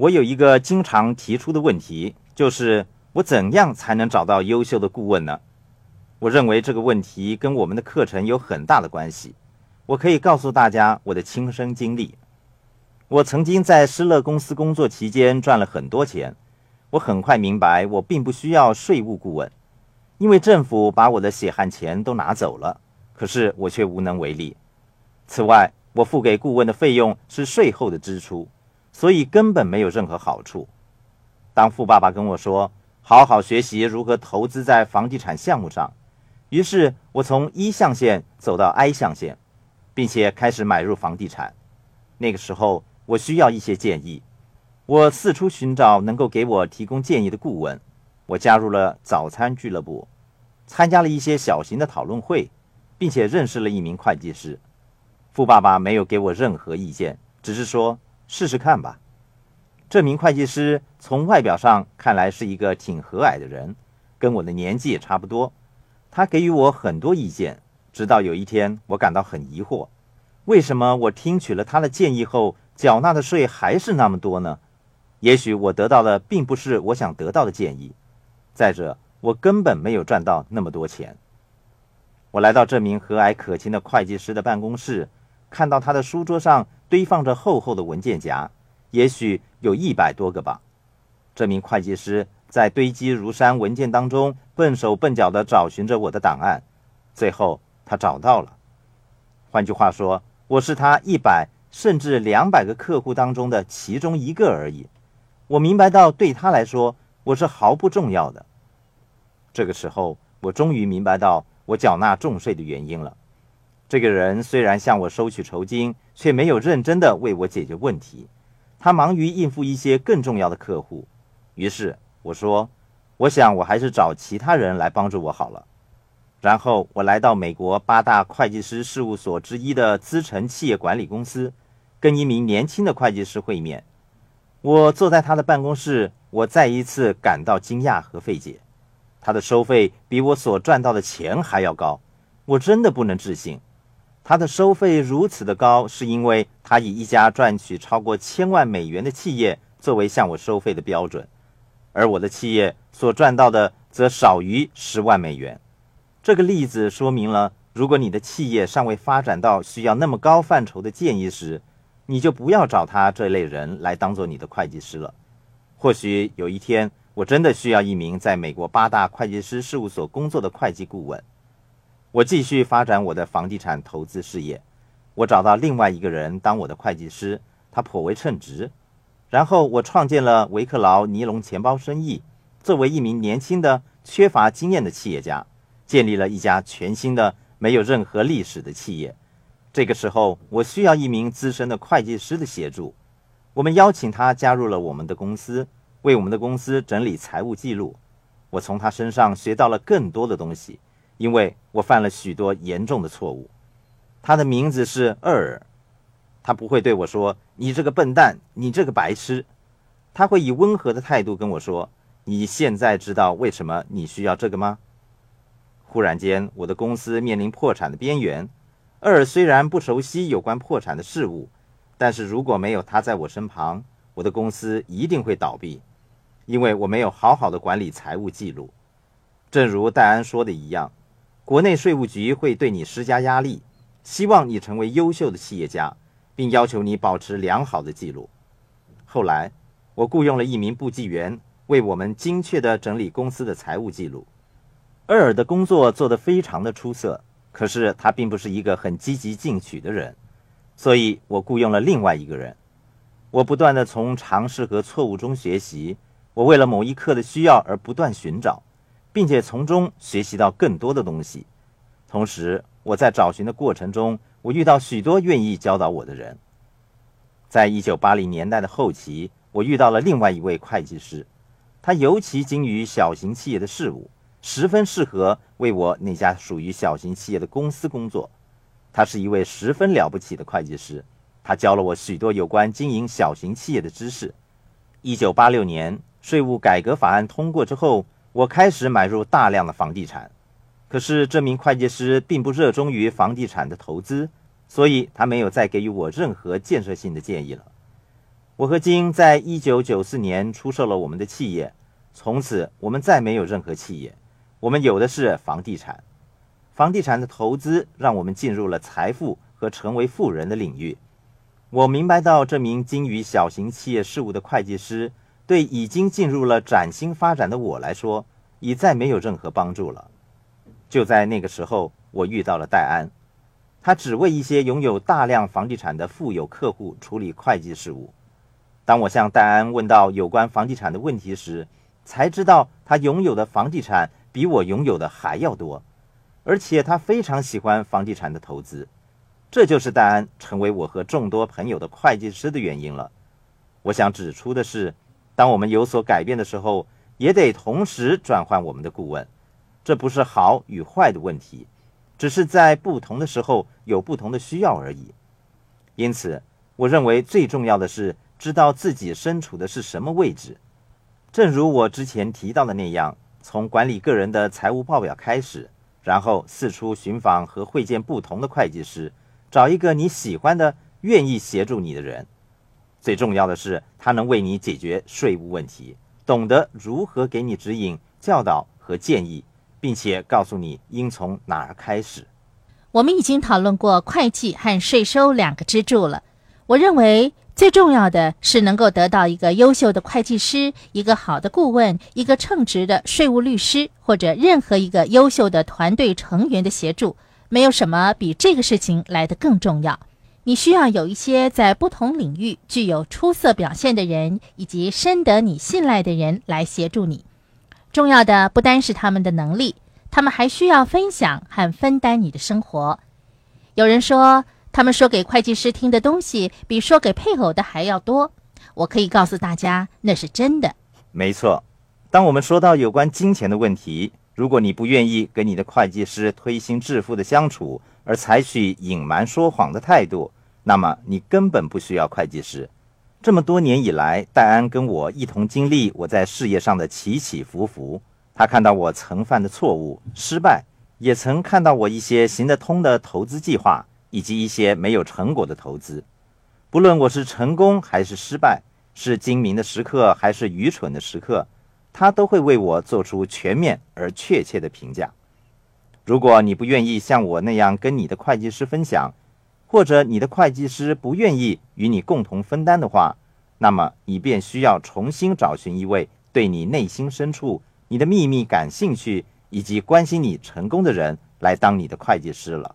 我有一个经常提出的问题，就是我怎样才能找到优秀的顾问呢？我认为这个问题跟我们的课程有很大的关系。我可以告诉大家我的亲身经历。我曾经在施乐公司工作期间赚了很多钱，我很快明白我并不需要税务顾问，因为政府把我的血汗钱都拿走了，可是我却无能为力。此外，我付给顾问的费用是税后的支出，所以根本没有任何好处。当富爸爸跟我说：“好好学习如何投资在房地产项目上。”于是，我从一象限走到 I 象限，并且开始买入房地产。那个时候，我需要一些建议，我四处寻找能够给我提供建议的顾问。我加入了早餐俱乐部，参加了一些小型的讨论会，并且认识了一名会计师。富爸爸没有给我任何意见，只是说试试看吧。这名会计师从外表上看来是一个挺和蔼的人，跟我的年纪也差不多。他给予我很多意见，直到有一天，我感到很疑惑：为什么我听取了他的建议后，缴纳的税还是那么多呢？也许我得到的并不是我想得到的建议。再者，我根本没有赚到那么多钱。我来到这名和蔼可亲的会计师的办公室。看到他的书桌上堆放着厚厚的文件夹，也许有一百多个吧。这名会计师在堆积如山文件当中笨手笨脚地找寻着我的档案，最后他找到了。换句话说，我是他一百甚至两百个客户当中的其中一个而已。我明白到，对他来说，我是毫不重要的。这个时候，我终于明白到我缴纳重税的原因了。这个人虽然向我收取酬金，却没有认真的为我解决问题。他忙于应付一些更重要的客户。于是我说：“我想我还是找其他人来帮助我好了。”然后我来到美国八大会计师事务所之一的资诚企业管理公司，跟一名年轻的会计师会面。我坐在他的办公室，我再一次感到惊讶和费解。他的收费比我所赚到的钱还要高，我真的不能置信。他的收费如此的高，是因为他以一家赚取超过千万美元的企业作为向我收费的标准，而我的企业所赚到的则少于十万美元。这个例子说明了，如果你的企业尚未发展到需要那么高范畴的建议时，你就不要找他这类人来当做你的会计师了。或许有一天，我真的需要一名在美国八大会计师事务所工作的会计顾问。我继续发展我的房地产投资事业，我找到另外一个人当我的会计师，他颇为称职。然后我创建了维克劳尼龙钱包生意，作为一名年轻的、缺乏经验的企业家，建立了一家全新的、没有任何历史的企业。这个时候，我需要一名资深的会计师的协助。我们邀请他加入了我们的公司，为我们的公司整理财务记录。我从他身上学到了更多的东西。因为我犯了许多严重的错误，他的名字是厄尔，他不会对我说“你这个笨蛋，你这个白痴”，他会以温和的态度跟我说：“你现在知道为什么你需要这个吗？”忽然间，我的公司面临破产的边缘。厄尔虽然不熟悉有关破产的事物，但是如果没有他在我身旁，我的公司一定会倒闭，因为我没有好好的管理财务记录。正如戴安说的一样。国内税务局会对你施加压力，希望你成为优秀的企业家，并要求你保持良好的记录。后来，我雇佣了一名部记员，为我们精确地整理公司的财务记录。厄尔的工作做得非常的出色，可是他并不是一个很积极进取的人，所以我雇佣了另外一个人。我不断地从尝试和错误中学习，我为了某一刻的需要而不断寻找。并且从中学习到更多的东西。同时，我在找寻的过程中，我遇到许多愿意教导我的人。在一九八零年代的后期，我遇到了另外一位会计师，他尤其精于小型企业的事务，十分适合为我那家属于小型企业的公司工作。他是一位十分了不起的会计师，他教了我许多有关经营小型企业的知识。一九八六年税务改革法案通过之后。我开始买入大量的房地产，可是这名会计师并不热衷于房地产的投资，所以他没有再给予我任何建设性的建议了。我和金在一九九四年出售了我们的企业，从此我们再没有任何企业，我们有的是房地产。房地产的投资让我们进入了财富和成为富人的领域。我明白到，这名精于小型企业事务的会计师，对已经进入了崭新发展的我来说，已再没有任何帮助了。就在那个时候，我遇到了戴安，他只为一些拥有大量房地产的富有客户处理会计事务。当我向戴安问到有关房地产的问题时，才知道他拥有的房地产比我拥有的还要多，而且他非常喜欢房地产的投资。这就是戴安成为我和众多朋友的会计师的原因了。我想指出的是，当我们有所改变的时候，也得同时转换我们的顾问。这不是好与坏的问题，只是在不同的时候有不同的需要而已。因此，我认为最重要的是。知道自己身处的是什么位置，正如我之前提到的那样，从管理个人的财务报表开始，然后四处寻访和会见不同的会计师，找一个你喜欢的、愿意协助你的人。最重要的是，他能为你解决税务问题，懂得如何给你指引、教导和建议，并且告诉你应从哪儿开始。我们已经讨论过会计和税收两个支柱了，我认为。最重要的是能够得到一个优秀的会计师、一个好的顾问、一个称职的税务律师，或者任何一个优秀的团队成员的协助。没有什么比这个事情来得更重要。你需要有一些在不同领域具有出色表现的人，以及深得你信赖的人来协助你。重要的不单是他们的能力，他们还需要分享和分担你的生活。有人说。他们说给会计师听的东西比说给配偶的还要多，我可以告诉大家，那是真的。没错，当我们说到有关金钱的问题，如果你不愿意跟你的会计师推心置腹的相处，而采取隐瞒说谎的态度，那么你根本不需要会计师。这么多年以来，戴安跟我一同经历我在事业上的起起伏伏，他看到我曾犯的错误、失败，也曾看到我一些行得通的投资计划。以及一些没有成果的投资，不论我是成功还是失败，是精明的时刻还是愚蠢的时刻，他都会为我做出全面而确切的评价。如果你不愿意像我那样跟你的会计师分享，或者你的会计师不愿意与你共同分担的话，那么你便需要重新找寻一位对你内心深处、你的秘密感兴趣以及关心你成功的人来当你的会计师了。